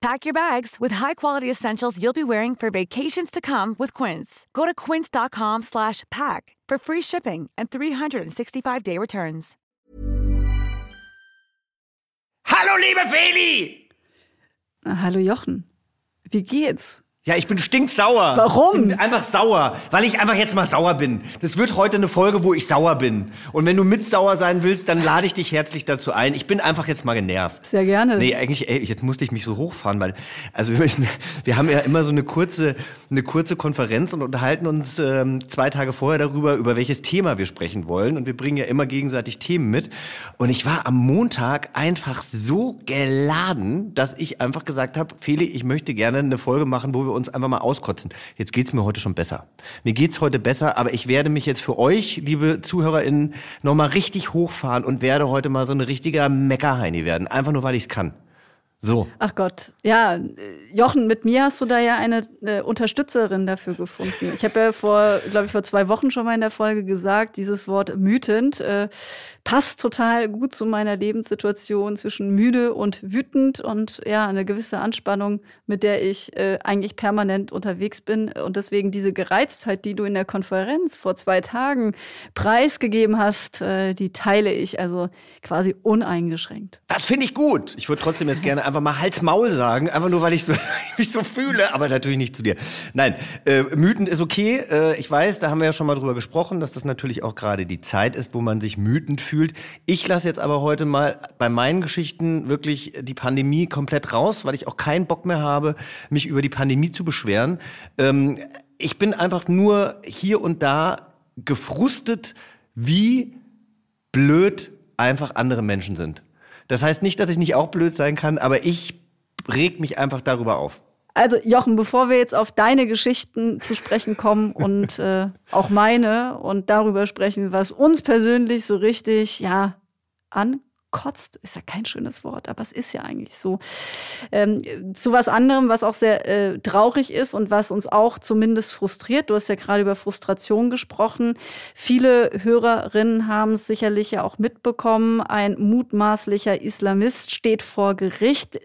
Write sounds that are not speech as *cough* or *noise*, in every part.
Pack your bags with high-quality essentials you'll be wearing for vacations to come with Quince. Go to quince.com slash pack for free shipping and 365-day returns. Hallo, liebe Feli! Hallo Jochen. Wie geht's? Ja, ich bin stinksauer. Warum? Ich bin einfach sauer, weil ich einfach jetzt mal sauer bin. Das wird heute eine Folge, wo ich sauer bin. Und wenn du mit sauer sein willst, dann lade ich dich herzlich dazu ein. Ich bin einfach jetzt mal genervt. Sehr gerne. Nee, eigentlich, ey, jetzt musste ich mich so hochfahren, weil, also wir, müssen, wir haben ja immer so eine kurze, eine kurze Konferenz und unterhalten uns ähm, zwei Tage vorher darüber, über welches Thema wir sprechen wollen. Und wir bringen ja immer gegenseitig Themen mit. Und ich war am Montag einfach so geladen, dass ich einfach gesagt habe, Feli, ich möchte gerne eine Folge machen, wo wir uns einfach mal auskotzen. Jetzt geht's mir heute schon besser. Mir geht's heute besser, aber ich werde mich jetzt für euch, liebe ZuhörerInnen, nochmal richtig hochfahren und werde heute mal so ein richtiger Meckerheini werden. Einfach nur, weil ich's kann. So. Ach Gott. Ja, Jochen, mit mir hast du da ja eine äh, Unterstützerin dafür gefunden. Ich habe ja vor, glaube ich, vor zwei Wochen schon mal in der Folge gesagt, dieses Wort mütend äh, passt total gut zu meiner Lebenssituation zwischen müde und wütend und ja, eine gewisse Anspannung, mit der ich äh, eigentlich permanent unterwegs bin. Und deswegen diese Gereiztheit, die du in der Konferenz vor zwei Tagen preisgegeben hast, äh, die teile ich also quasi uneingeschränkt. Das finde ich gut. Ich würde trotzdem jetzt *laughs* gerne einfach mal Hals-Maul sagen, einfach nur, weil ich so, *laughs* mich so fühle, aber natürlich nicht zu dir. Nein, äh, mütend ist okay. Äh, ich weiß, da haben wir ja schon mal drüber gesprochen, dass das natürlich auch gerade die Zeit ist, wo man sich mütend fühlt. Ich lasse jetzt aber heute mal bei meinen Geschichten wirklich die Pandemie komplett raus, weil ich auch keinen Bock mehr habe, mich über die Pandemie zu beschweren. Ähm, ich bin einfach nur hier und da gefrustet, wie blöd einfach andere Menschen sind. Das heißt nicht, dass ich nicht auch blöd sein kann, aber ich reg mich einfach darüber auf. Also Jochen, bevor wir jetzt auf deine Geschichten zu sprechen kommen *laughs* und äh, auch meine und darüber sprechen, was uns persönlich so richtig ja ankotzt, ist ja kein schönes Wort, aber es ist ja eigentlich so. Ähm, zu was anderem, was auch sehr äh, traurig ist und was uns auch zumindest frustriert. Du hast ja gerade über Frustration gesprochen. Viele Hörerinnen haben es sicherlich ja auch mitbekommen. Ein mutmaßlicher Islamist steht vor Gericht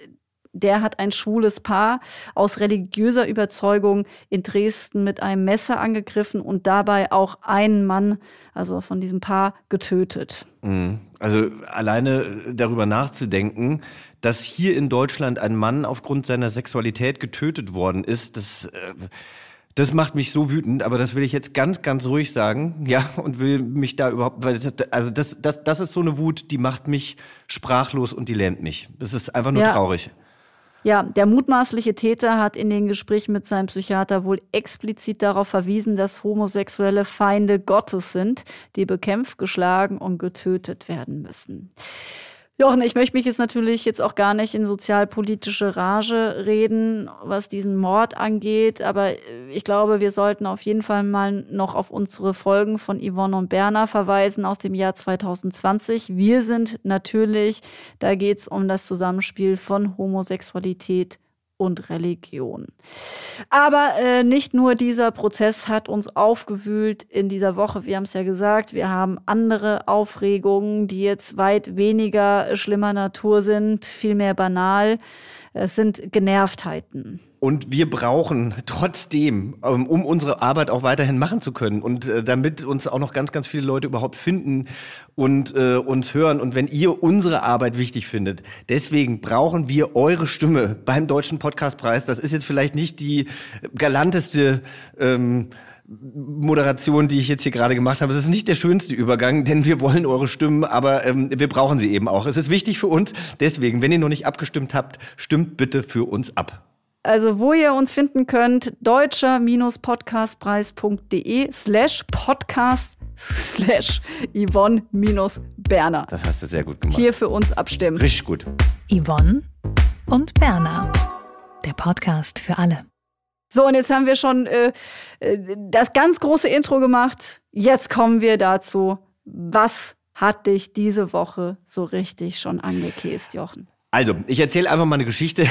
der hat ein schwules Paar aus religiöser Überzeugung in Dresden mit einem Messer angegriffen und dabei auch einen Mann, also von diesem Paar, getötet. Mhm. Also alleine darüber nachzudenken, dass hier in Deutschland ein Mann aufgrund seiner Sexualität getötet worden ist, das, äh, das macht mich so wütend, aber das will ich jetzt ganz, ganz ruhig sagen, ja, und will mich da überhaupt, weil das, also das, das, das ist so eine Wut, die macht mich sprachlos und die lähmt mich. Das ist einfach nur Ja. traurig. Ja, der mutmaßliche Täter hat in den Gesprächen mit seinem Psychiater wohl explizit darauf verwiesen, dass Homosexuelle Feinde Gottes sind, die bekämpft, geschlagen und getötet werden müssen. Jochen, ich möchte mich jetzt natürlich jetzt auch gar nicht in sozialpolitische Rage reden, was diesen Mord angeht, aber ich glaube, wir sollten auf jeden Fall mal noch auf unsere Folgen von Yvonne und Berner verweisen aus dem Jahr 2020. Wir sind natürlich, da geht es um das Zusammenspiel von Homosexualität und Religion. Aber äh, nicht nur dieser Prozess hat uns aufgewühlt in dieser Woche. Wir haben es ja gesagt, wir haben andere Aufregungen, die jetzt weit weniger schlimmer Natur sind, vielmehr banal. Es sind Genervtheiten. Und wir brauchen trotzdem, ähm, um unsere Arbeit auch weiterhin machen zu können und äh, damit uns auch noch ganz, ganz viele Leute überhaupt finden und äh, uns hören und wenn ihr unsere Arbeit wichtig findet, deswegen brauchen wir eure Stimme beim Deutschen Podcastpreis. Das ist jetzt vielleicht nicht die galanteste ähm, Moderation, die ich jetzt hier gerade gemacht habe. Es ist nicht der schönste Übergang, denn wir wollen eure Stimmen, aber ähm, wir brauchen sie eben auch. Es ist wichtig für uns. Deswegen, wenn ihr noch nicht abgestimmt habt, stimmt bitte für uns ab. Also, wo ihr uns finden könnt, deutscher-podcastpreis.de slash podcast slash Yvonne-Berner. Das hast du sehr gut gemacht. Hier für uns abstimmen. Richtig gut. Yvonne und Berner. Der Podcast für alle. So, und jetzt haben wir schon äh, äh, das ganz große Intro gemacht. Jetzt kommen wir dazu, Was hat dich diese Woche so richtig schon angekäst, Jochen? Also, ich erzähle einfach mal eine Geschichte.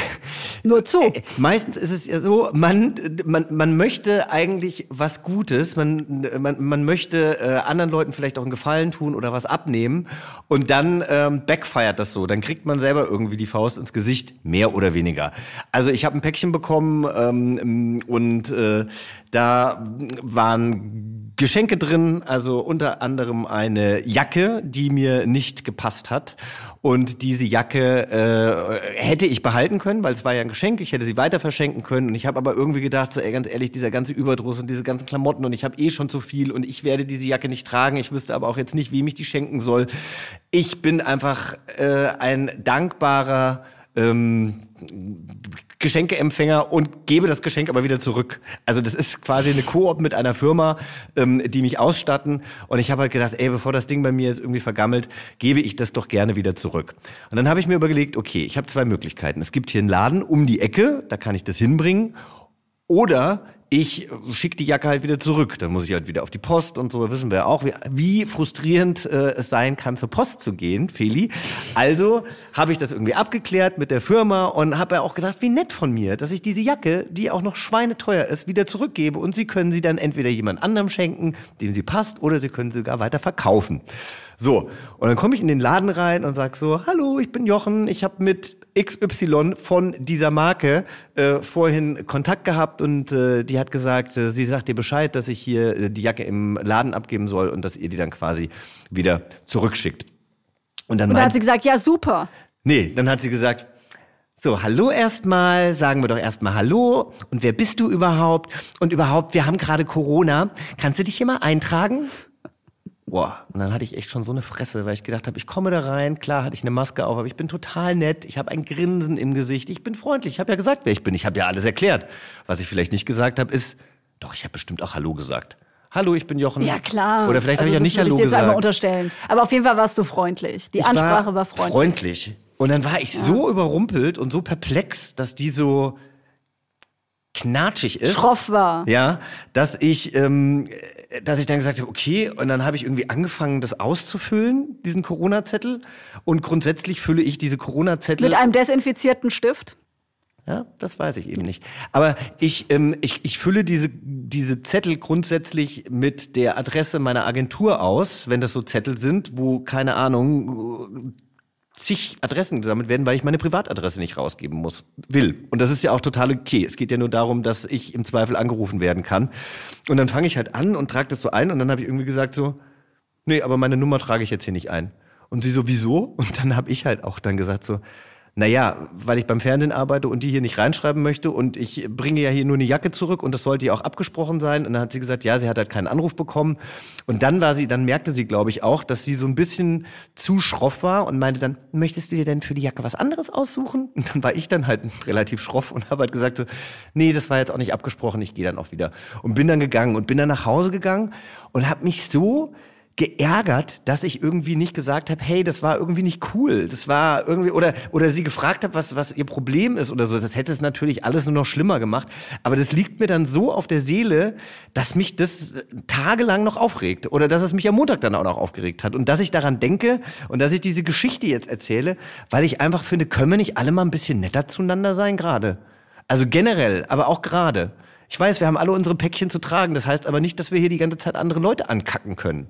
Nur zu. Äh, meistens ist es ja so, man, man, man möchte eigentlich was Gutes, man, man, man möchte äh, anderen Leuten vielleicht auch einen Gefallen tun oder was abnehmen und dann ähm, backfeiert das so. Dann kriegt man selber irgendwie die Faust ins Gesicht, mehr oder weniger. Also ich habe ein Päckchen bekommen ähm, und äh, da waren Geschenke drin, also unter anderem eine Jacke, die mir nicht gepasst hat. Und diese Jacke äh, hätte ich behalten können, weil es war ja ein Geschenk. Ich hätte sie weiter verschenken können. Und ich habe aber irgendwie gedacht, so, ey, ganz ehrlich, dieser ganze Überdruss und diese ganzen Klamotten und ich habe eh schon zu viel und ich werde diese Jacke nicht tragen. Ich wüsste aber auch jetzt nicht, wem ich die schenken soll. Ich bin einfach äh, ein dankbarer ähm, Geschenkeempfänger und gebe das Geschenk aber wieder zurück. Also das ist quasi eine Koop mit einer Firma, ähm, die mich ausstatten. Und ich habe halt gedacht, ey, bevor das Ding bei mir jetzt irgendwie vergammelt, gebe ich das doch gerne wieder zurück. Und dann habe ich mir überlegt, okay, ich habe zwei Möglichkeiten. Es gibt hier einen Laden um die Ecke, da kann ich das hinbringen. Oder ich schicke die Jacke halt wieder zurück. Dann muss ich halt wieder auf die Post und so. Wissen wir auch, wie, wie frustrierend äh, es sein kann, zur Post zu gehen, Feli. Also habe ich das irgendwie abgeklärt mit der Firma und habe ja auch gesagt, wie nett von mir, dass ich diese Jacke, die auch noch schweineteuer ist, wieder zurückgebe und sie können sie dann entweder jemand anderem schenken, dem sie passt, oder sie können sie sogar weiter verkaufen. So, und dann komme ich in den Laden rein und sag so, hallo, ich bin Jochen, ich habe mit XY von dieser Marke äh, vorhin Kontakt gehabt und äh, die hat gesagt, äh, sie sagt dir Bescheid, dass ich hier äh, die Jacke im Laden abgeben soll und dass ihr die dann quasi wieder zurückschickt. Und dann, und dann hat sie gesagt, ja, super. Nee, dann hat sie gesagt, so, hallo erstmal, sagen wir doch erstmal Hallo. Und wer bist du überhaupt? Und überhaupt, wir haben gerade Corona. Kannst du dich hier mal eintragen? Boah, und dann hatte ich echt schon so eine Fresse, weil ich gedacht habe, ich komme da rein, klar hatte ich eine Maske auf, aber ich bin total nett, ich habe ein Grinsen im Gesicht, ich bin freundlich, ich habe ja gesagt, wer ich bin, ich habe ja alles erklärt. Was ich vielleicht nicht gesagt habe, ist, doch, ich habe bestimmt auch Hallo gesagt. Hallo, ich bin Jochen. Ja, klar. Oder vielleicht also, habe ich ja nicht Hallo ich dir gesagt. einmal unterstellen. Aber auf jeden Fall warst du freundlich. Die ich Ansprache war, war freundlich. Freundlich. Und dann war ich ja. so überrumpelt und so perplex, dass die so knatschig ist. Schroff war. Ja, dass ich, ähm, dass ich dann gesagt habe, okay, und dann habe ich irgendwie angefangen, das auszufüllen, diesen Corona-Zettel. Und grundsätzlich fülle ich diese Corona-Zettel. Mit einem desinfizierten Stift? Ja, das weiß ich eben nicht. Aber ich, ähm, ich, ich fülle diese, diese Zettel grundsätzlich mit der Adresse meiner Agentur aus, wenn das so Zettel sind, wo, keine Ahnung, zig Adressen gesammelt werden, weil ich meine Privatadresse nicht rausgeben muss, will. Und das ist ja auch total okay. Es geht ja nur darum, dass ich im Zweifel angerufen werden kann. Und dann fange ich halt an und trage das so ein und dann habe ich irgendwie gesagt so, nee, aber meine Nummer trage ich jetzt hier nicht ein. Und sie so, wieso? Und dann habe ich halt auch dann gesagt so, naja, weil ich beim Fernsehen arbeite und die hier nicht reinschreiben möchte und ich bringe ja hier nur eine Jacke zurück und das sollte ja auch abgesprochen sein. Und dann hat sie gesagt, ja, sie hat halt keinen Anruf bekommen. Und dann war sie, dann merkte sie, glaube ich, auch, dass sie so ein bisschen zu schroff war und meinte dann, möchtest du dir denn für die Jacke was anderes aussuchen? *laughs* Und dann war ich dann halt relativ schroff und habe halt gesagt so, nee, das war jetzt auch nicht abgesprochen, ich gehe dann auch wieder. Und bin dann gegangen und bin dann nach Hause gegangen und habe mich so geärgert, dass ich irgendwie nicht gesagt habe, hey, das war irgendwie nicht cool. Das war irgendwie oder oder sie gefragt habe, was was ihr Problem ist oder so. Das hätte es natürlich alles nur noch schlimmer gemacht, aber das liegt mir dann so auf der Seele, dass mich das tagelang noch aufregt oder dass es mich am Montag dann auch noch aufgeregt hat und dass ich daran denke und dass ich diese Geschichte jetzt erzähle, weil ich einfach finde, können wir nicht alle mal ein bisschen netter zueinander sein gerade? Also generell, aber auch gerade. Ich weiß, wir haben alle unsere Päckchen zu tragen. Das heißt aber nicht, dass wir hier die ganze Zeit andere Leute ankacken können.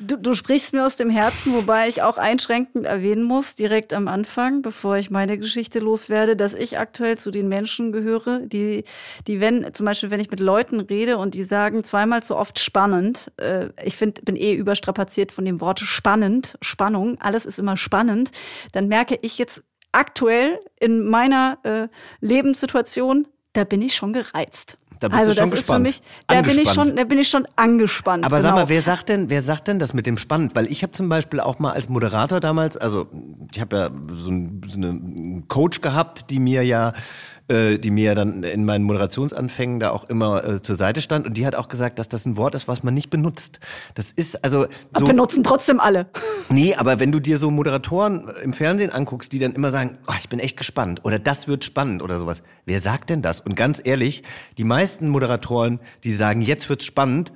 Du, du, sprichst mir aus dem Herzen, wobei ich auch einschränkend erwähnen muss, direkt am Anfang, bevor ich meine Geschichte loswerde, dass ich aktuell zu den Menschen gehöre, die, die wenn, zum Beispiel, wenn ich mit Leuten rede und die sagen zweimal so oft spannend, äh, ich find, bin eh überstrapaziert von dem Wort spannend, Spannung, alles ist immer spannend, dann merke ich jetzt aktuell in meiner äh, Lebenssituation, da bin ich schon gereizt. Da bist also du schon das gespannt. Ist für mich, da bin ich schon, da bin ich schon angespannt. Aber genau. sag mal, wer sagt denn, wer sagt denn das mit dem spannend? Weil ich habe zum Beispiel auch mal als Moderator damals, also ich habe ja so, ein, so eine Coach gehabt, die mir ja äh, die mir dann in meinen Moderationsanfängen da auch immer äh, zur Seite stand. Und die hat auch gesagt, dass das ein Wort ist, was man nicht benutzt. Das ist also. So, benutzen trotzdem alle. Nee, aber wenn du dir so Moderatoren im Fernsehen anguckst, die dann immer sagen, oh, ich bin echt gespannt oder das wird spannend oder sowas. Wer sagt denn das? Und ganz ehrlich, die meisten Moderatoren, die sagen, jetzt wird's spannend,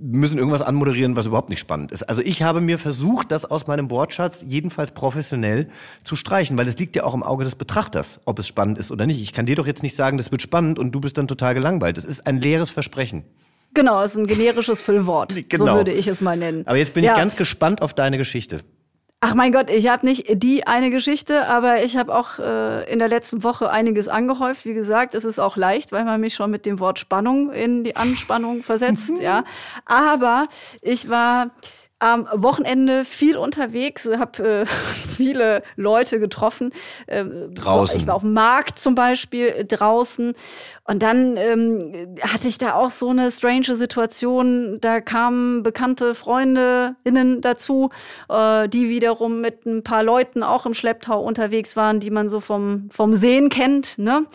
müssen irgendwas anmoderieren, was überhaupt nicht spannend ist. Also ich habe mir versucht, das aus meinem Wortschatz jedenfalls professionell zu streichen, weil es liegt ja auch im Auge des Betrachters, ob es spannend ist oder nicht. Ich kann dir doch jetzt nicht sagen, das wird spannend und du bist dann total gelangweilt. Es ist ein leeres Versprechen. Genau, es ist ein generisches Füllwort. *laughs* Genau. So würde ich es mal nennen. Aber jetzt bin ja. ich ganz gespannt auf deine Geschichte. Ach mein Gott, ich habe nicht die eine Geschichte, aber ich habe auch äh, in der letzten Woche einiges angehäuft. Wie gesagt, es ist auch leicht, weil man mich schon mit dem Wort Spannung in die Anspannung versetzt, *laughs* ja. Aber ich war am Wochenende viel unterwegs, habe äh, *laughs* viele Leute getroffen. Äh, draußen. Ich war auf dem Markt zum Beispiel äh, draußen. Und dann ähm, hatte ich da auch so eine strange Situation. Da kamen bekannte Freundinnen dazu, äh, die wiederum mit ein paar Leuten auch im Schlepptau unterwegs waren, die man so vom, vom Sehen kennt. Ne?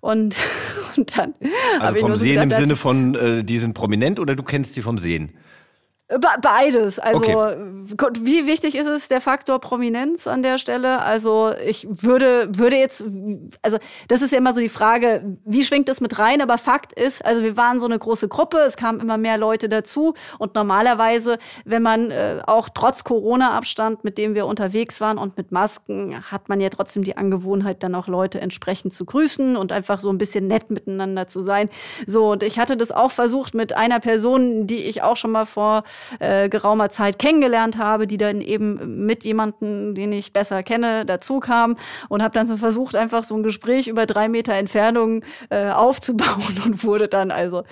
Und, *laughs* und dann. Also vom Sehen gedacht, im Sinne von, äh, die sind prominent oder du kennst sie vom Sehen? Beides. Also, okay. wie wichtig ist es der Faktor Prominenz an der Stelle? Also, ich würde, würde jetzt, also, das ist ja immer so die Frage, wie schwingt das mit rein? Aber Fakt ist, also, wir waren so eine große Gruppe, es kamen immer mehr Leute dazu. Und normalerweise, wenn man äh, auch trotz Corona-Abstand, mit dem wir unterwegs waren und mit Masken, hat man ja trotzdem die Angewohnheit, dann auch Leute entsprechend zu grüßen und einfach so ein bisschen nett miteinander zu sein. So, und ich hatte das auch versucht mit einer Person, die ich auch schon mal vor äh, geraumer Zeit kennengelernt habe, die dann eben mit jemandem, den ich besser kenne, dazu kam und habe dann so versucht, einfach so ein Gespräch über drei Meter Entfernung äh, aufzubauen *laughs* und wurde dann also,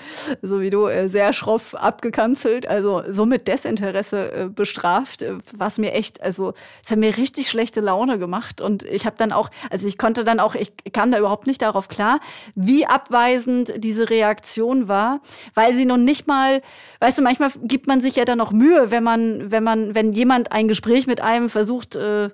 so wie du, äh, sehr schroff abgekanzelt, also so mit Desinteresse äh, bestraft, äh, was mir echt, also es hat mir richtig schlechte Laune gemacht und ich habe dann auch, also ich konnte dann auch, ich kam da überhaupt nicht darauf klar, wie abweisend diese Reaktion war, weil sie nun nicht mal, weißt du, manchmal gibt man sich ja dann noch Mühe, wenn man, wenn man, wenn jemand ein Gespräch mit einem versucht, äh,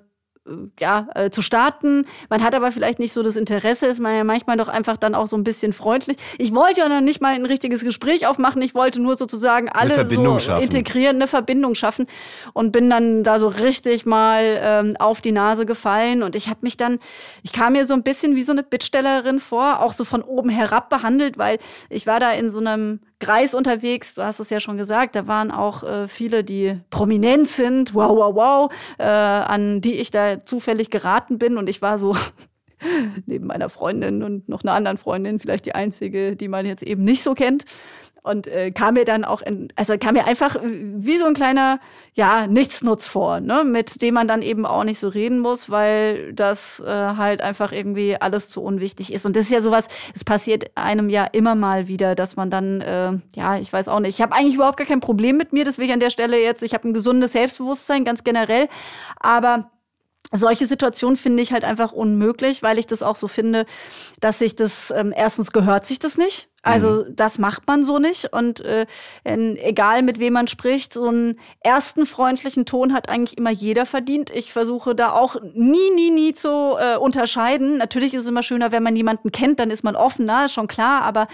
ja, äh, zu starten. Man hat aber vielleicht nicht so das Interesse, ist man ja manchmal doch einfach dann auch so ein bisschen freundlich. Ich wollte ja noch nicht mal ein richtiges Gespräch aufmachen. Ich wollte nur sozusagen alle so schaffen. integrieren, eine Verbindung schaffen und bin dann da so richtig mal ähm, auf die Nase gefallen. Und ich habe mich dann, ich kam mir so ein bisschen wie so eine Bittstellerin vor, auch so von oben herab behandelt, weil ich war da in so einem Kreis unterwegs, du hast es ja schon gesagt, da waren auch äh, viele, die prominent sind, wow, wow, wow, äh, an die ich da zufällig geraten bin. Und ich war so *laughs* neben meiner Freundin und noch einer anderen Freundin, vielleicht die einzige, die man jetzt eben nicht so kennt und äh, kam mir dann auch, in, also kam mir einfach wie so ein kleiner, ja, Nichtsnutz vor, ne? mit dem man dann eben auch nicht so reden muss, weil das äh, halt einfach irgendwie alles zu unwichtig ist. Und das ist ja sowas, es passiert einem ja immer mal wieder, dass man dann, äh, ja, ich weiß auch nicht, ich habe eigentlich überhaupt gar kein Problem mit mir, deswegen an der Stelle jetzt, ich habe ein gesundes Selbstbewusstsein, ganz generell, aber solche Situationen finde ich halt einfach unmöglich, weil ich das auch so finde, dass sich das, ähm, erstens gehört sich das nicht. Also mhm. das macht man so nicht. Und äh, in, egal mit wem man spricht, so einen ersten freundlichen Ton hat eigentlich immer jeder verdient. Ich versuche da auch nie, nie, nie zu äh, unterscheiden. Natürlich ist es immer schöner, wenn man jemanden kennt, dann ist man offener, schon klar. Aber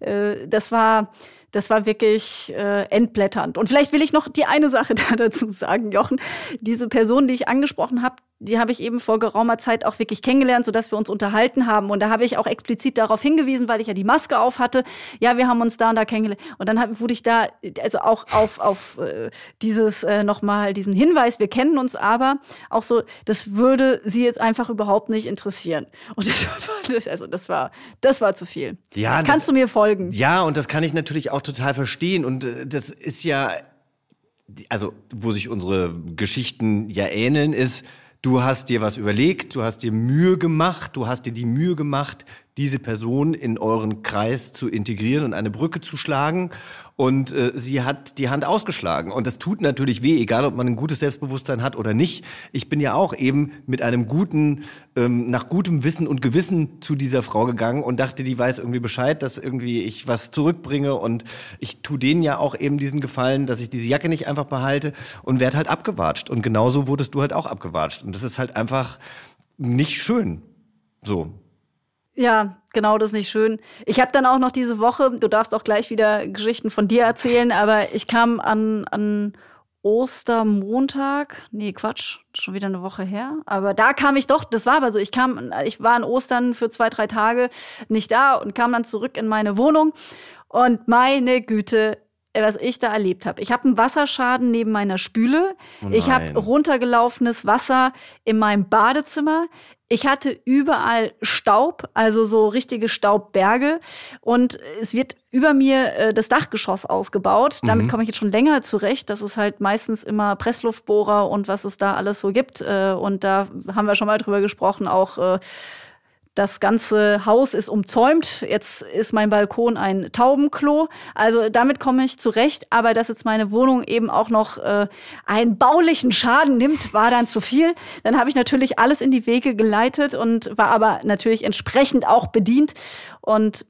äh, das war das war wirklich äh, entblätternd. Und vielleicht will ich noch die eine Sache *laughs* da dazu sagen, Jochen. Diese Person, die ich angesprochen habe, die habe ich eben vor geraumer Zeit auch wirklich kennengelernt, sodass wir uns unterhalten haben. Und da habe ich auch explizit darauf hingewiesen, weil ich ja die Maske auf hatte. Ja, wir haben uns da und da kennengelernt. Und dann hab, wurde ich da, also auch auf, auf äh, dieses äh, nochmal, diesen Hinweis, wir kennen uns aber, auch so, das würde sie jetzt einfach überhaupt nicht interessieren. Und das *laughs* war, also das war, das war zu viel. Ja, Kannst das, du mir folgen? Ja, und das kann ich natürlich auch total verstehen. Und äh, das ist ja, also wo sich unsere Geschichten ja ähneln, ist, Du hast dir was überlegt, du hast dir Mühe gemacht, du hast dir die Mühe gemacht, diese Person in euren Kreis zu integrieren und eine Brücke zu schlagen. Und äh, sie hat die Hand ausgeschlagen. Und das tut natürlich weh, egal ob man ein gutes Selbstbewusstsein hat oder nicht. Ich bin ja auch eben mit einem guten, ähm, nach gutem Wissen und Gewissen zu dieser Frau gegangen und dachte, die weiß irgendwie Bescheid, dass irgendwie ich was zurückbringe. Und ich tu denen ja auch eben diesen Gefallen, dass ich diese Jacke nicht einfach behalte und werde halt abgewatscht. Und genauso wurdest du halt auch abgewatscht. Und das ist halt einfach nicht schön. So. Ja, genau, das ist nicht schön. Ich habe dann auch noch diese Woche, du darfst auch gleich wieder Geschichten von dir erzählen, *laughs* aber ich kam an, an Ostermontag, nee, Quatsch, schon wieder eine Woche her. Aber da kam ich doch, das war aber so, ich kam, ich war an Ostern für zwei, drei Tage nicht da und kam dann zurück in meine Wohnung. Und meine Güte, was ich da erlebt habe. Ich habe einen Wasserschaden neben meiner Spüle. Oh ich habe runtergelaufenes Wasser in meinem Badezimmer. Ich hatte überall Staub, also so richtige Staubberge. Und es wird über mir äh, das Dachgeschoss ausgebaut. Damit mhm. komme ich jetzt schon länger zurecht. Das ist halt meistens immer Pressluftbohrer und was es da alles so gibt. Äh, und da haben wir schon mal drüber gesprochen, auch äh, das ganze Haus ist umzäumt. Jetzt ist mein Balkon ein Taubenklo. Also damit komme ich zurecht. Aber dass jetzt meine Wohnung eben auch noch äh, einen baulichen Schaden nimmt, war dann zu viel. Dann habe ich natürlich alles in die Wege geleitet und war aber natürlich entsprechend auch bedient. Und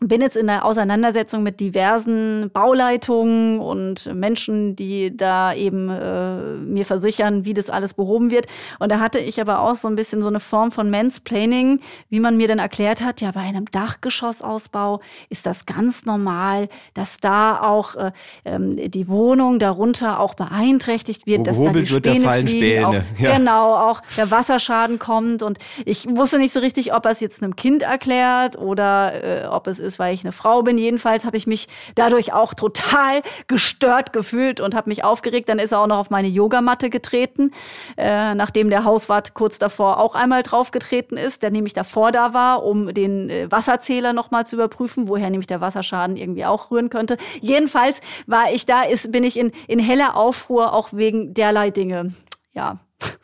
bin jetzt in der Auseinandersetzung mit diversen Bauleitungen und Menschen, die da eben äh, mir versichern, wie das alles behoben wird. Und da hatte ich aber auch so ein bisschen so eine Form von Mansplaining, wie man mir dann erklärt hat, ja, bei einem Dachgeschossausbau ist das ganz normal, dass da auch äh, ähm, die Wohnung darunter auch beeinträchtigt wird, Wo dass da die Späne wird fliegen, auch, ja. Genau, auch der Wasserschaden kommt. Und ich wusste nicht so richtig, ob er es jetzt einem Kind erklärt oder äh, ob es ist, weil ich eine Frau bin. Jedenfalls habe ich mich dadurch auch total gestört gefühlt und habe mich aufgeregt. Dann ist er auch noch auf meine Yogamatte getreten, äh, nachdem der Hauswart kurz davor auch einmal draufgetreten ist, der nämlich davor da war, um den äh, Wasserzähler nochmal zu überprüfen, woher nämlich der Wasserschaden irgendwie auch rühren könnte. Jedenfalls war ich da, ist, bin ich in, in heller Aufruhr, auch wegen derlei Dinge. Ja,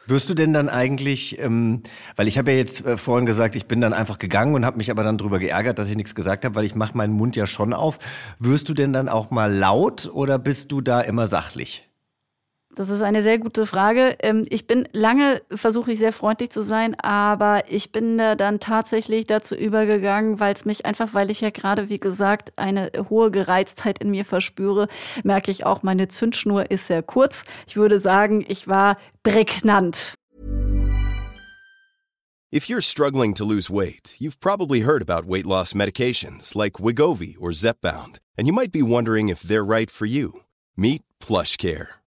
wirst du denn dann eigentlich, ähm, weil ich habe ja jetzt äh, vorhin gesagt, ich bin dann einfach gegangen und habe mich aber dann drüber geärgert, dass ich nichts gesagt habe, weil ich mache meinen Mund ja schon auf. Wirst du denn dann auch mal laut oder bist du da immer sachlich? Das ist eine sehr gute Frage. Ähm, ich bin lange, versuche ich sehr freundlich zu sein, aber ich bin da dann tatsächlich dazu übergegangen, weil es mich einfach, weil ich ja gerade, wie gesagt, eine hohe Gereiztheit in mir verspüre, merke ich auch, meine Zündschnur ist sehr kurz. Ich würde sagen, ich war prägnant. If you're struggling to lose weight, you've probably heard about weight loss medications like Wigovi or Zepbound, and you might be wondering if they're right for you. Meet PlushCare.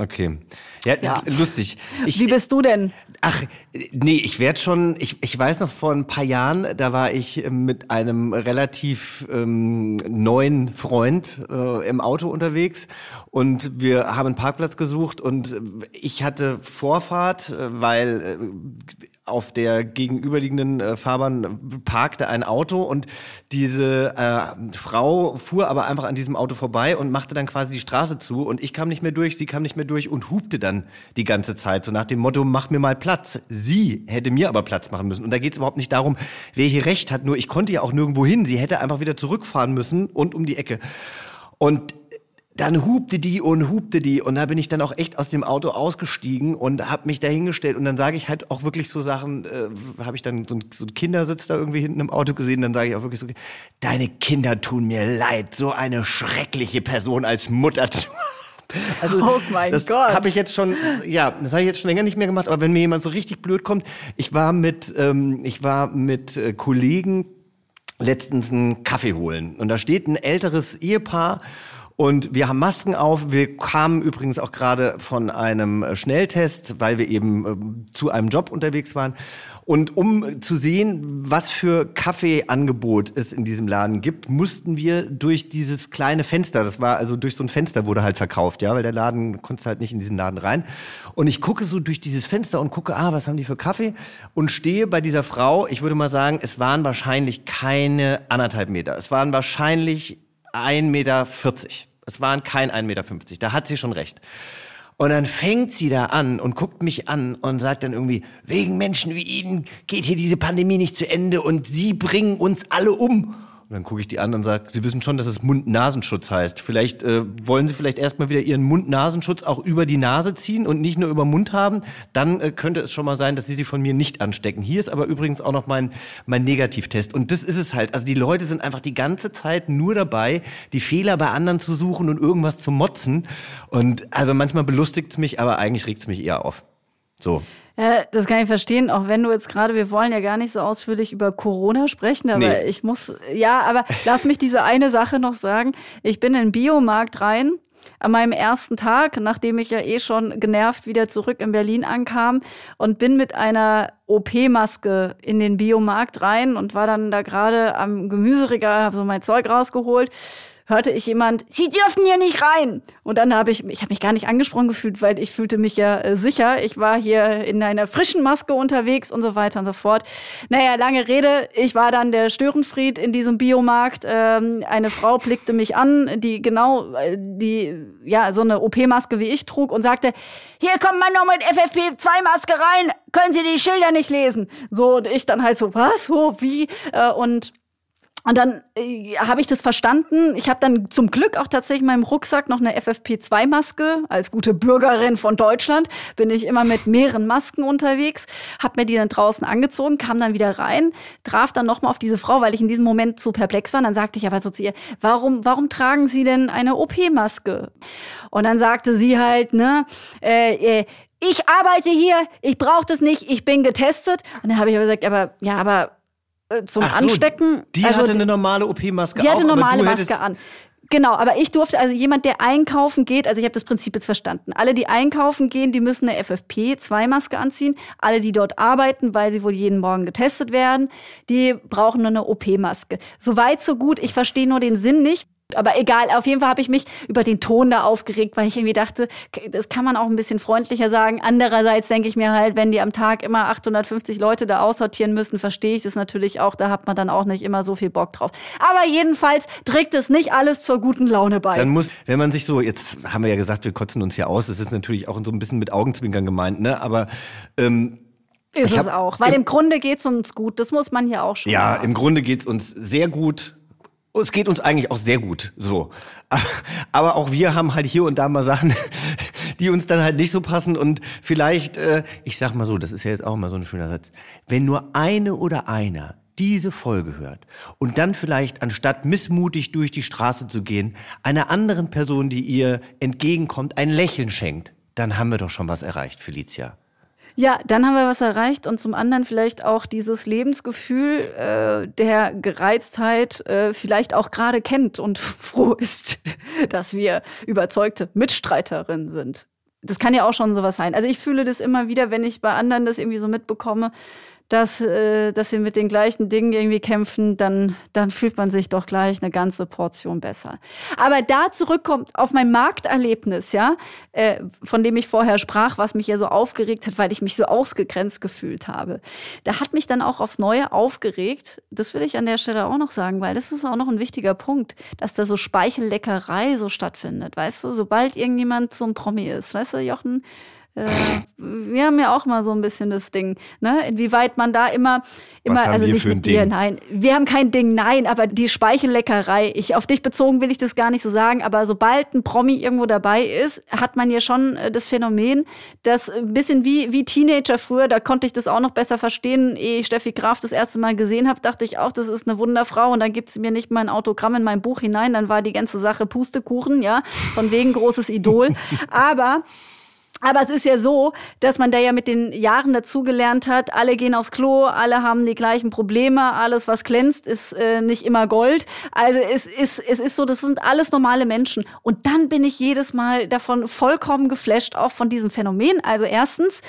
Okay. Ja, ja. lustig. Ich, Wie bist du denn? Ach, nee, ich werde schon, ich, ich weiß noch vor ein paar Jahren, da war ich mit einem relativ ähm, neuen Freund äh, im Auto unterwegs und wir haben einen Parkplatz gesucht und ich hatte Vorfahrt, äh, weil äh, auf der gegenüberliegenden äh, Fahrbahn parkte ein Auto und diese äh, Frau fuhr aber einfach an diesem Auto vorbei und machte dann quasi die Straße zu und ich kam nicht mehr durch, sie kam nicht mehr durch und hupte dann die ganze Zeit so nach dem Motto, mach mir mal Platz. Sie hätte mir aber Platz machen müssen und da geht es überhaupt nicht darum, wer hier recht hat, nur ich konnte ja auch nirgendwo hin, sie hätte einfach wieder zurückfahren müssen und um die Ecke. Und dann hupte die und hupte die. Und da bin ich dann auch echt aus dem Auto ausgestiegen und habe mich dahingestellt und dann sage ich halt auch wirklich so Sachen, äh, habe ich dann so ein, so Kindersitz da irgendwie hinten im Auto gesehen, dann sage ich auch wirklich so, deine Kinder tun mir leid, so eine schreckliche Person als Mutter zu also, oh mein das Gott. habe ich jetzt schon, ja, das habe ich jetzt schon länger nicht mehr gemacht. Aber wenn mir jemand so richtig blöd kommt, ich war mit, ähm, ich war mit äh, Kollegen letztens einen Kaffee holen. Und da steht ein älteres Ehepaar und wir haben Masken auf. Wir kamen übrigens auch gerade von einem äh, Schnelltest, weil wir eben äh, zu einem Job unterwegs waren. Und um zu sehen, was für Kaffeeangebot es in diesem Laden gibt, mussten wir durch dieses kleine Fenster, das war also durch so ein Fenster wurde halt verkauft, ja, weil der Laden konnte halt nicht in diesen Laden rein. Und ich gucke so durch dieses Fenster und gucke, ah, was haben die für Kaffee? Und stehe bei dieser Frau, ich würde mal sagen, es waren wahrscheinlich keine anderthalb Meter. Es waren wahrscheinlich 1,40 Meter. Es waren kein 1,50 Meter. Da hat sie schon recht. Und dann fängt sie da an und guckt mich an und sagt dann irgendwie, wegen Menschen wie Ihnen geht hier diese Pandemie nicht zu Ende und Sie bringen uns alle um. Und dann gucke ich die an und sage, Sie wissen schon, dass es Mund-Nasenschutz heißt. Vielleicht äh, wollen Sie vielleicht erstmal wieder Ihren Mund-Nasenschutz auch über die Nase ziehen und nicht nur über Mund haben. Dann äh, könnte es schon mal sein, dass Sie sie von mir nicht anstecken. Hier ist aber übrigens auch noch mein, mein Negativtest. Und das ist es halt. Also die Leute sind einfach die ganze Zeit nur dabei, die Fehler bei anderen zu suchen und irgendwas zu motzen. Und also manchmal belustigt es mich, aber eigentlich regt es mich eher auf. So. Ja, das kann ich verstehen, auch wenn du jetzt gerade, wir wollen ja gar nicht so ausführlich über Corona sprechen, aber Nee. ich muss, ja, aber lass mich diese eine Sache noch sagen. Ich bin in den Biomarkt rein an meinem ersten Tag, nachdem ich ja eh schon genervt wieder zurück in Berlin ankam und bin mit einer OP-Maske in den Biomarkt rein und war dann da gerade am Gemüseregal, habe so mein Zeug rausgeholt hörte ich jemand, Sie dürfen hier nicht rein. Und dann habe ich, ich habe mich gar nicht angesprochen gefühlt, weil ich fühlte mich ja äh, sicher. Ich war hier in einer frischen Maske unterwegs und so weiter und so fort. Naja, lange Rede. Ich war dann der Störenfried in diesem Biomarkt. Ähm, eine Frau blickte mich an, die genau äh, die, ja, so eine OP-Maske wie ich trug und sagte, hier kommt man noch mit FFP2-Maske rein. Können Sie die Schilder nicht lesen? So, und ich dann halt so, was, wo, wie? Äh, und und dann äh, habe ich das verstanden. Ich habe dann zum Glück auch tatsächlich in meinem Rucksack noch eine FFP2-Maske. Als gute Bürgerin von Deutschland bin ich immer mit mehreren Masken unterwegs. Habe mir die dann draußen angezogen, kam dann wieder rein, traf dann nochmal auf diese Frau, weil ich in diesem Moment zu perplex war. Und dann sagte ich aber so zu ihr, warum, warum tragen Sie denn eine OP-Maske? Und dann sagte sie halt, ne, äh, äh, ich arbeite hier, ich brauche das nicht, ich bin getestet. Und dann habe ich aber gesagt, aber ja, aber zum Ach so, Anstecken. Die also, hatte eine normale OP-Maske die auch, hatte aber normale Maske an. Genau, aber ich durfte, also jemand, der einkaufen geht, also ich habe das Prinzip jetzt verstanden. Alle, die einkaufen gehen, die müssen eine FFP2-Maske anziehen. Alle, die dort arbeiten, weil sie wohl jeden Morgen getestet werden, die brauchen nur eine OP-Maske. Soweit, so gut. Ich verstehe nur den Sinn nicht. Aber egal, auf jeden Fall habe ich mich über den Ton da aufgeregt, weil ich irgendwie dachte, das kann man auch ein bisschen freundlicher sagen. Andererseits denke ich mir halt, wenn die am Tag immer 850 Leute da aussortieren müssen, verstehe ich das natürlich auch. Da hat man dann auch nicht immer so viel Bock drauf. Aber jedenfalls trägt es nicht alles zur guten Laune bei. Dann muss, wenn man sich so, jetzt haben wir ja gesagt, wir kotzen uns hier aus, das ist natürlich auch so ein bisschen mit Augenzwinkern gemeint, ne? Aber ähm, ist ich es hab- auch. Weil im- im Grunde geht es uns gut. Das muss man hier auch schon ja, sagen. im Grunde geht's uns sehr gut. Es geht uns eigentlich auch sehr gut, so. *laughs* Aber auch wir haben halt hier und da mal Sachen, *laughs* die uns dann halt nicht so passen und vielleicht, äh, ich sag mal so, das ist ja jetzt auch mal so ein schöner Satz, wenn nur eine oder einer diese Folge hört und dann vielleicht anstatt missmutig durch die Straße zu gehen, einer anderen Person, die ihr entgegenkommt, ein Lächeln schenkt, dann haben wir doch schon was erreicht, Felicia. Ja, dann haben wir was erreicht und zum anderen vielleicht auch dieses Lebensgefühl äh, der Gereiztheit äh, vielleicht auch gerade kennt und *laughs* froh ist, dass wir überzeugte Mitstreiterinnen sind. Das kann ja auch schon sowas sein. Also ich fühle das immer wieder, wenn ich bei anderen das irgendwie so mitbekomme, dass, äh, dass sie mit den gleichen Dingen irgendwie kämpfen, dann, dann fühlt man sich doch gleich eine ganze Portion besser. Aber da zurückkommt auf mein Markterlebnis, ja, äh, von dem ich vorher sprach, was mich ja so aufgeregt hat, weil ich mich so ausgegrenzt gefühlt habe. Da hat mich dann auch aufs Neue aufgeregt. Das will ich an der Stelle auch noch sagen, weil das ist auch noch ein wichtiger Punkt, dass da so Speichelleckerei so stattfindet, weißt du, sobald irgendjemand so ein Promi ist, weißt du, Jochen, äh, wir haben ja auch mal so ein bisschen das Ding, ne? Inwieweit man da immer, immer, haben also wir nicht für ein mit dir, Ding? nein, wir haben kein Ding, nein, aber die Speichelleckerei, ich, auf dich bezogen will ich das gar nicht so sagen, aber sobald ein Promi irgendwo dabei ist, hat man ja schon äh, das Phänomen, dass ein bisschen wie, wie Teenager früher, da konnte ich das auch noch besser verstehen, ehe ich Steffi Graf das erste Mal gesehen habe, dachte ich auch, das ist eine Wunderfrau und dann gibt sie mir nicht mal ein Autogramm in mein Buch hinein, dann war die ganze Sache Pustekuchen, ja, von wegen großes Idol, *laughs* aber aber es ist ja so, dass man da ja mit den Jahren dazugelernt hat, alle gehen aufs Klo, alle haben die gleichen Probleme, alles was glänzt ist äh, nicht immer Gold. Also es ist es ist so, das sind alles normale Menschen und dann bin ich jedes Mal davon vollkommen geflasht auch von diesem Phänomen. Also erstens,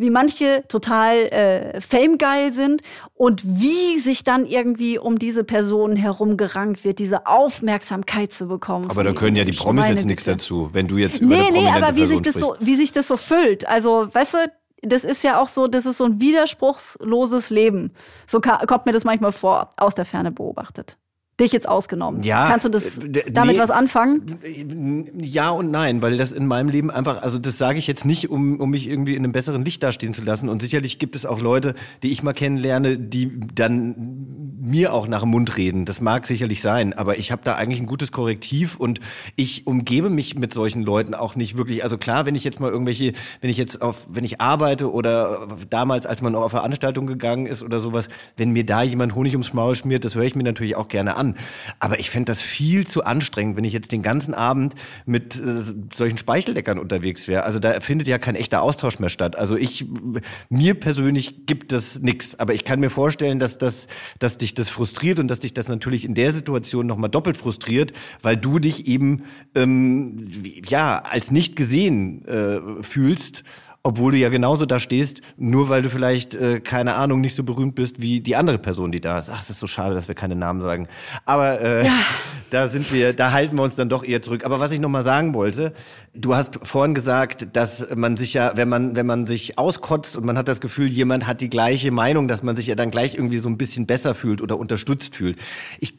wie manche total äh, famegeil sind und wie sich dann irgendwie um diese Personen herum gerankt wird, diese Aufmerksamkeit zu bekommen. Aber da können ja die Promis jetzt nichts dazu, wenn du jetzt über Nee, eine nee, aber wie sich, das so, wie sich das so füllt. Also, weißt du, das ist ja auch so, das ist so ein widerspruchsloses Leben. So kommt mir das manchmal vor, aus der Ferne beobachtet. Dich jetzt ausgenommen. Ja, Kannst du das äh, damit nee. was anfangen? Ja und nein, weil das in meinem Leben einfach, also das sage ich jetzt nicht, um, um mich irgendwie in einem besseren Licht dastehen zu lassen. Und sicherlich gibt es auch Leute, die ich mal kennenlerne, die dann mir auch nach dem Mund reden. Das mag sicherlich sein, aber ich habe da eigentlich ein gutes Korrektiv und ich umgebe mich mit solchen Leuten auch nicht wirklich. Also klar, wenn ich jetzt mal irgendwelche, wenn ich jetzt auf, wenn ich arbeite oder damals, als man auf Veranstaltungen gegangen ist oder sowas, wenn mir da jemand Honig ums Maul schmiert, das höre ich mir natürlich auch gerne an. Aber ich fände das viel zu anstrengend, wenn ich jetzt den ganzen Abend mit äh, solchen Speicheldeckern unterwegs wäre. Also da findet ja kein echter Austausch mehr statt. Also ich, mir persönlich gibt das nichts. Aber ich kann mir vorstellen, dass das, dass dich das frustriert und dass dich das natürlich in der Situation nochmal doppelt frustriert, weil du dich eben, ähm, ja, als nicht gesehen äh, fühlst obwohl du ja genauso da stehst, nur weil du vielleicht, äh, keine Ahnung, nicht so berühmt bist wie die andere Person, die da ist. Ach, es ist so schade, dass wir keine Namen sagen. Aber äh, ja. *laughs* da sind wir, da halten wir uns dann doch eher zurück. Aber was ich nochmal sagen wollte, du hast vorhin gesagt, dass man sich ja, wenn man, wenn man sich auskotzt und man hat das Gefühl, jemand hat die gleiche Meinung, dass man sich ja dann gleich irgendwie so ein bisschen besser fühlt oder unterstützt fühlt. Ich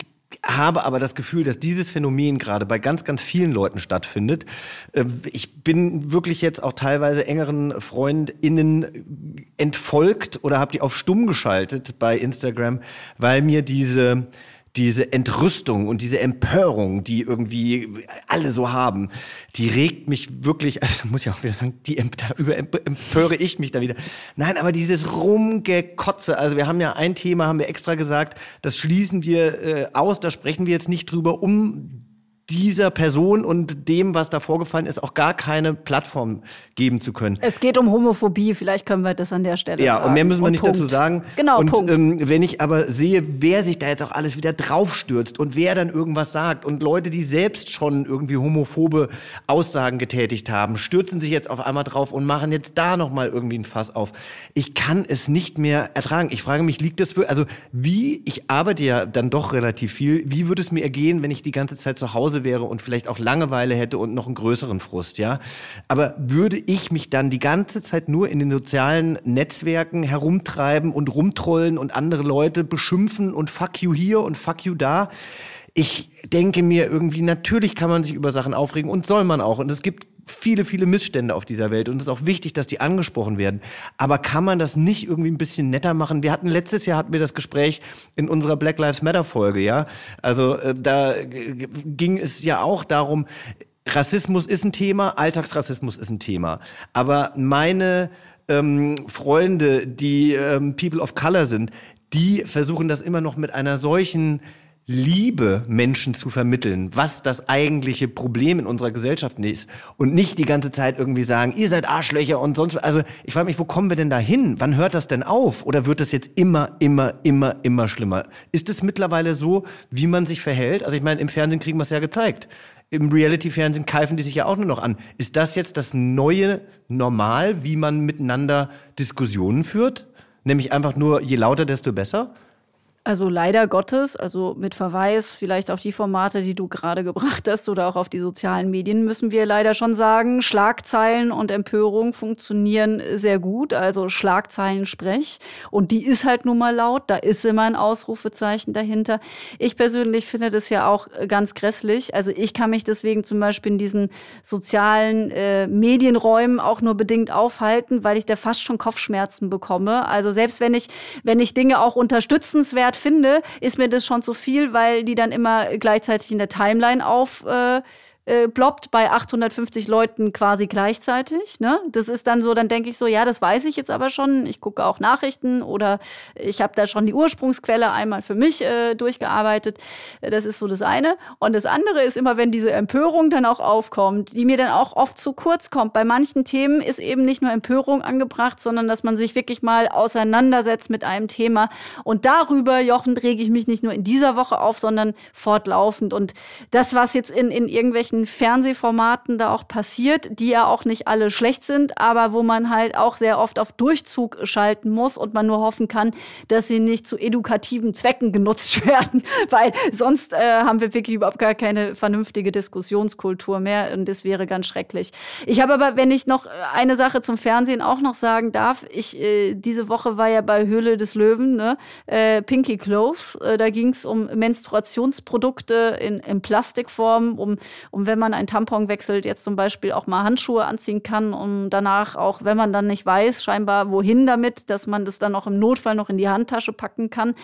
habe aber das Gefühl, dass dieses Phänomen gerade bei ganz, ganz vielen Leuten stattfindet. Äh, ich bin wirklich jetzt auch teilweise engeren FreundInnen entfolgt oder habe die auf stumm geschaltet bei Instagram, weil mir diese diese Entrüstung und diese Empörung, die irgendwie alle so haben, die regt mich wirklich, *laughs* also muss ich auch wieder sagen, die über empöre ich mich da wieder. Nein, aber dieses Rumgekotze, also wir haben ja ein Thema, haben wir extra gesagt, das schließen wir äh, aus, da sprechen wir jetzt nicht drüber, um dieser Person und dem, was da vorgefallen ist, auch gar keine Plattform geben zu können. Es geht um Homophobie, vielleicht können wir das an der Stelle ja, sagen. Ja, und mehr müssen wir und nicht Punkt. dazu sagen. Genau, und Punkt. Ähm, wenn ich aber sehe, wer sich da jetzt auch alles wieder draufstürzt und wer dann irgendwas sagt und Leute, die selbst schon irgendwie homophobe Aussagen getätigt haben, stürzen sich jetzt auf einmal drauf und machen jetzt da nochmal irgendwie ein Fass auf. Ich kann es nicht mehr ertragen. Ich frage mich, liegt das für, also wie, ich arbeite ja dann doch relativ viel, wie würde es mir ergehen, wenn ich die ganze Zeit zu Hause wäre und vielleicht auch Langeweile hätte und noch einen größeren Frust, ja. Aber würde ich mich dann die ganze Zeit nur in den sozialen Netzwerken herumtreiben und rumtrollen und andere Leute beschimpfen und fuck you hier und fuck you da? Ich denke mir irgendwie, natürlich kann man sich über Sachen aufregen und soll man auch. Und es gibt viele, viele Missstände auf dieser Welt und es ist auch wichtig, dass die angesprochen werden. Aber kann man das nicht irgendwie ein bisschen netter machen? Wir hatten letztes Jahr hatten wir das Gespräch in unserer Black Lives Matter Folge, ja. Also äh, da ging es ja auch darum, Rassismus ist ein Thema, Alltagsrassismus ist ein Thema. Aber meine ähm, Freunde, die ähm, People of Color sind, die versuchen das immer noch mit einer solchen Liebe Menschen zu vermitteln, was das eigentliche Problem in unserer Gesellschaft ist und nicht die ganze Zeit irgendwie sagen, ihr seid Arschlöcher und sonst also ich frage mich, wo kommen wir denn da hin? Wann hört das denn auf oder wird das jetzt immer immer immer immer schlimmer? Ist es mittlerweile so, wie man sich verhält? Also ich meine, im Fernsehen kriegen wir es ja gezeigt. Im Reality-Fernsehen keifen die sich ja auch nur noch an. Ist das jetzt das neue Normal, wie man miteinander Diskussionen führt? Nämlich einfach nur, je lauter, desto besser? Also leider Gottes, also mit Verweis vielleicht auf die Formate, die du gerade gebracht hast oder auch auf die sozialen Medien, müssen wir leider schon sagen, Schlagzeilen und Empörung funktionieren sehr gut. Also Schlagzeilen sprech. Und die ist halt nun mal laut, da ist immer ein Ausrufezeichen dahinter. Ich persönlich finde das ja auch ganz grässlich. Also ich kann mich deswegen zum Beispiel in diesen sozialen äh, Medienräumen auch nur bedingt aufhalten, weil ich da fast schon Kopfschmerzen bekomme. Also selbst wenn ich, wenn ich Dinge auch unterstützenswert Wert finde, ist mir das schon zu viel, weil die dann immer gleichzeitig in der Timeline auf äh, äh, ploppt bei 850 Leuten quasi gleichzeitig. Ne? Das ist dann so, dann denke ich so, ja, das weiß ich jetzt aber schon. Ich gucke auch Nachrichten oder ich habe da schon die Ursprungsquelle einmal für mich äh, durchgearbeitet. Das ist so das eine. Und das andere ist immer, wenn diese Empörung dann auch aufkommt, die mir dann auch oft zu kurz kommt. Bei manchen Themen ist eben nicht nur Empörung angebracht, sondern dass man sich wirklich mal auseinandersetzt mit einem Thema. Und darüber, Jochen, rege ich mich nicht nur in dieser Woche auf, sondern fortlaufend. Und das, was jetzt in, in irgendwelchen irgendwelchen Fernsehformaten da auch passiert, die ja auch nicht alle schlecht sind, aber wo man halt auch sehr oft auf Durchzug schalten muss und man nur hoffen kann, dass sie nicht zu edukativen Zwecken *laughs* genutzt werden, weil sonst äh, haben wir wirklich überhaupt gar keine vernünftige Diskussionskultur mehr und das wäre ganz schrecklich. Ich habe aber, wenn ich noch eine Sache zum Fernsehen auch noch sagen darf, ich äh, diese Woche war ja bei Höhle des Löwen, ne? äh, Pinky Clothes, äh, da ging es um Menstruationsprodukte in, in Plastikform, um, um Und wenn man ein Tampon wechselt, jetzt zum Beispiel auch mal Handschuhe anziehen kann und danach auch, wenn man dann nicht weiß, scheinbar wohin damit, dass man das dann auch im Notfall noch in die Handtasche packen kann.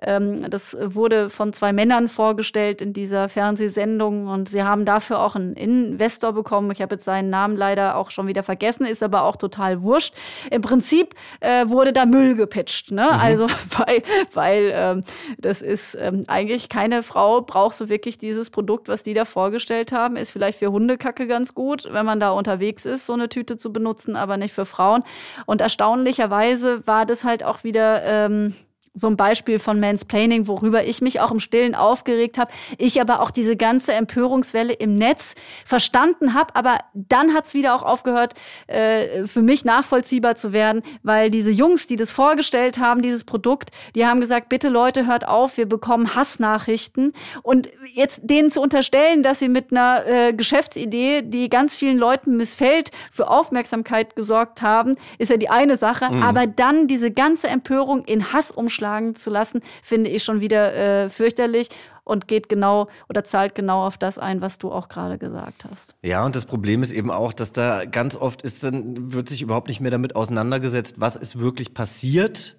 Ähm, das wurde von zwei Männern vorgestellt in dieser Fernsehsendung und sie haben dafür auch einen Investor bekommen. Ich habe jetzt seinen Namen leider auch schon wieder vergessen, ist aber auch total wurscht. Im Prinzip äh, wurde da Müll gepitcht, ne? Mhm. Also *laughs* weil, weil ähm, das ist ähm, eigentlich keine Frau braucht so wirklich dieses Produkt, was die da vorgestellt haben, ist vielleicht für Hundekacke ganz gut, wenn man da unterwegs ist, so eine Tüte zu benutzen, aber nicht für Frauen. Und erstaunlicherweise war das halt auch wieder ähm, so ein Beispiel von Mansplaining, worüber ich mich auch im Stillen aufgeregt habe. Ich aber auch diese ganze Empörungswelle im Netz verstanden habe. Aber dann hat es wieder auch aufgehört, äh, für mich nachvollziehbar zu werden, weil diese Jungs, die das vorgestellt haben, dieses Produkt, die haben gesagt, bitte Leute, hört auf, wir bekommen Hassnachrichten. Und jetzt denen zu unterstellen, dass sie mit einer äh, Geschäftsidee, die ganz vielen Leuten missfällt, für Aufmerksamkeit gesorgt haben, ist ja die eine Sache. Mhm. Aber dann diese ganze Empörung in Hass umschlagen, schlagen zu lassen, finde ich schon wieder äh, fürchterlich und geht genau oder zahlt genau auf das ein, was du auch gerade gesagt hast. Ja, und das Problem ist eben auch, dass da ganz oft ist, dann wird sich überhaupt nicht mehr damit auseinandergesetzt, was ist wirklich passiert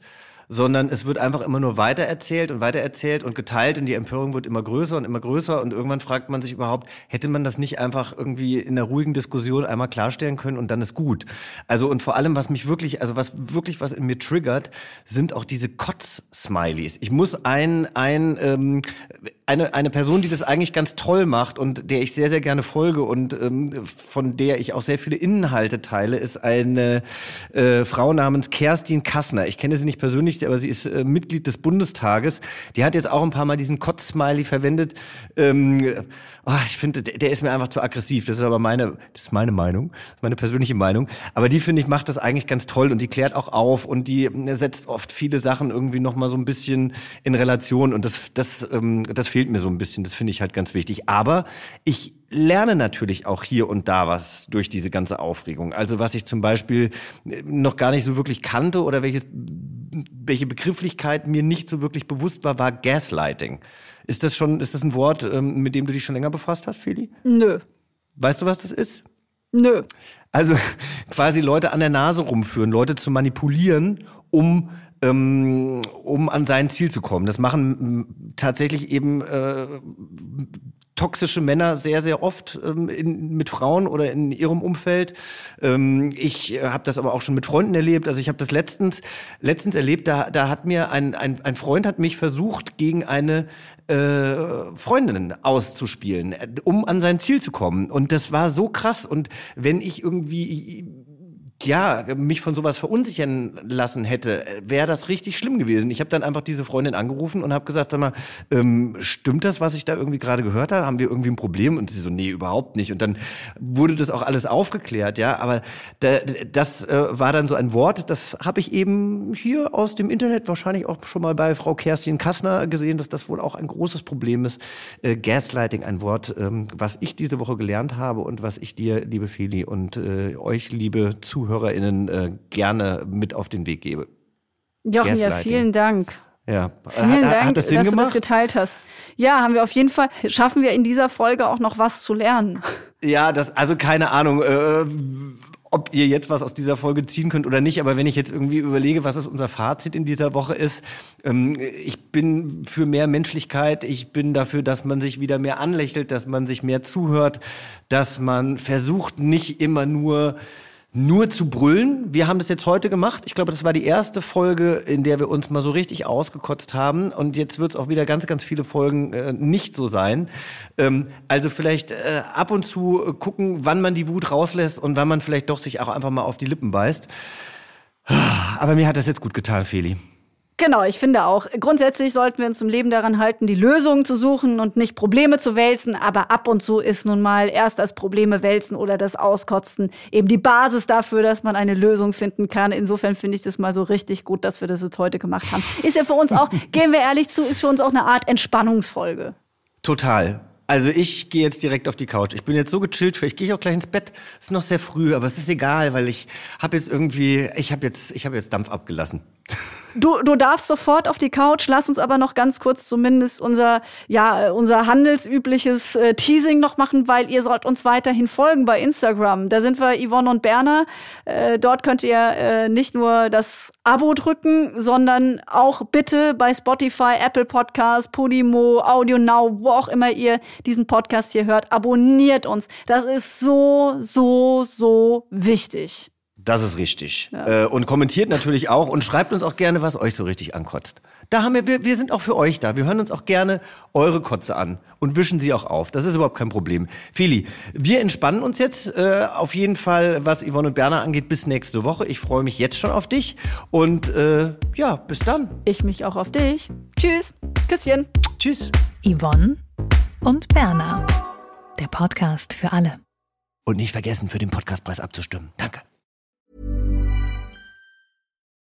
sondern es wird einfach immer nur weitererzählt und weitererzählt und geteilt und die Empörung wird immer größer und immer größer und irgendwann fragt man sich überhaupt, hätte man das nicht einfach irgendwie in einer ruhigen Diskussion einmal klarstellen können und dann ist gut. Also und vor allem, was mich wirklich, also was wirklich was in mir triggert, sind auch diese Kotz-Smileys. Ich muss ein, ein, ähm, eine, eine Person, die das eigentlich ganz toll macht und der ich sehr, sehr gerne folge und ähm, von der ich auch sehr viele Inhalte teile, ist eine äh, Frau namens Kerstin Kassner. Ich kenne sie nicht persönlich, nicht, aber sie ist äh, Mitglied des Bundestages. Die hat jetzt auch ein paar Mal diesen Kotz-Smiley verwendet. Ähm, oh, ich finde, der, der, ist mir einfach zu aggressiv. Das ist aber meine, das ist meine Meinung, meine persönliche Meinung. Aber die finde ich macht das eigentlich ganz toll und die klärt auch auf und die äh, setzt oft viele Sachen irgendwie noch mal so ein bisschen in Relation und das, das, ähm, das fehlt mir so ein bisschen. Das finde ich halt ganz wichtig. Aber ich lerne natürlich auch hier und da was durch diese ganze Aufregung. Also was ich zum Beispiel äh, noch gar nicht so wirklich kannte oder welches welche Begrifflichkeit mir nicht so wirklich bewusst war, war Gaslighting. Ist das schon, ist das ein Wort, ähm, mit dem du dich schon länger befasst hast, Feli? Nö. Weißt du, was das ist? Nö. Also *laughs* quasi Leute an der Nase rumführen, Leute zu manipulieren, um ähm, um an sein Ziel zu kommen. Das machen tatsächlich eben äh, toxische Männer sehr, sehr oft ähm, in, mit Frauen oder in ihrem Umfeld. Ähm, ich äh, habe das aber auch schon mit Freunden erlebt. Also ich habe das letztens, letztens erlebt, da, da hat mir ein, ein, ein Freund hat mich versucht, gegen eine äh, Freundin auszuspielen, äh, um an sein Ziel zu kommen. Und das war so krass. Und wenn ich irgendwie ja, mich von sowas verunsichern lassen hätte, wäre das richtig schlimm gewesen. Ich habe dann einfach diese Freundin angerufen und habe gesagt, sag mal, ähm, stimmt das, was ich da irgendwie gerade gehört habe? Haben wir irgendwie ein Problem? Und sie so, nee, überhaupt nicht. Und dann wurde das auch alles aufgeklärt, ja. Aber da, das äh, war dann so ein Wort, das habe ich eben hier aus dem Internet wahrscheinlich auch schon mal bei Frau Kerstin Kassner gesehen, dass das wohl auch ein großes Problem ist. Äh, Gaslighting, ein Wort, ähm, was ich diese Woche gelernt habe und was ich dir, liebe Feli, und äh, euch, liebe Zuhörer, ZuhörerInnen äh, gerne mit auf den Weg gebe. Jochen, ja, vielen Dank. Ja, vielen hat, Dank, hat das dass gemacht? du das geteilt hast. Ja, haben wir auf jeden Fall, schaffen wir in dieser Folge auch noch was zu lernen. Ja, das, also keine Ahnung, äh, ob ihr jetzt was aus dieser Folge ziehen könnt oder nicht, aber wenn ich jetzt irgendwie überlege, was ist unser Fazit in dieser Woche ist, ähm, ich bin für mehr Menschlichkeit, ich bin dafür, dass man sich wieder mehr anlächelt, dass man sich mehr zuhört, dass man versucht, nicht immer nur nur zu brüllen. Wir haben das jetzt heute gemacht. Ich glaube, das war die erste Folge, in der wir uns mal so richtig ausgekotzt haben. Und jetzt wird es auch wieder ganz, ganz viele Folgen äh, nicht so sein. Ähm, also vielleicht äh, ab und zu gucken, wann man die Wut rauslässt und wann man vielleicht doch sich auch einfach mal auf die Lippen beißt. Aber mir hat das jetzt gut getan, Feli. Genau, ich finde auch. Grundsätzlich sollten wir uns im Leben daran halten, die Lösungen zu suchen und nicht Probleme zu wälzen. Aber ab und zu ist nun mal erst das Probleme wälzen oder das Auskotzen eben die Basis dafür, dass man eine Lösung finden kann. Insofern finde ich das mal so richtig gut, dass wir das jetzt heute gemacht haben. Ist ja für uns auch, *laughs* gehen wir ehrlich zu, ist für uns auch eine Art Entspannungsfolge. Total. Also ich gehe jetzt direkt auf die Couch. Ich bin jetzt so gechillt, vielleicht gehe ich auch gleich ins Bett. Es ist noch sehr früh, aber es ist egal, weil ich habe jetzt irgendwie, ich habe jetzt, ich habe jetzt Dampf abgelassen. Du, du darfst sofort auf die Couch, lass uns aber noch ganz kurz zumindest unser, ja, unser handelsübliches äh, Teasing noch machen, weil ihr sollt uns weiterhin folgen bei Instagram. Da sind wir Yvonne und Berner. Äh, dort könnt ihr äh, nicht nur das Abo drücken, sondern auch bitte bei Spotify, Apple Podcast, Podimo, Audio Now, wo auch immer ihr diesen Podcast hier hört, abonniert uns. Das ist so, so, so wichtig. Das ist richtig. Ja. Äh, und kommentiert natürlich auch und schreibt uns auch gerne, was euch so richtig ankotzt. Da haben wir, wir, wir sind auch für euch da. Wir hören uns auch gerne eure Kotze an und wischen sie auch auf. Das ist überhaupt kein Problem. Feli, wir entspannen uns jetzt äh, auf jeden Fall, was Yvonne und Berner angeht, bis nächste Woche. Ich freue mich jetzt schon auf dich und äh, ja, bis dann. Ich mich auch auf dich. Tschüss. Küsschen. Tschüss. Yvonne und Berner. Der Podcast für alle. Und nicht vergessen, für den Podcastpreis abzustimmen. Danke.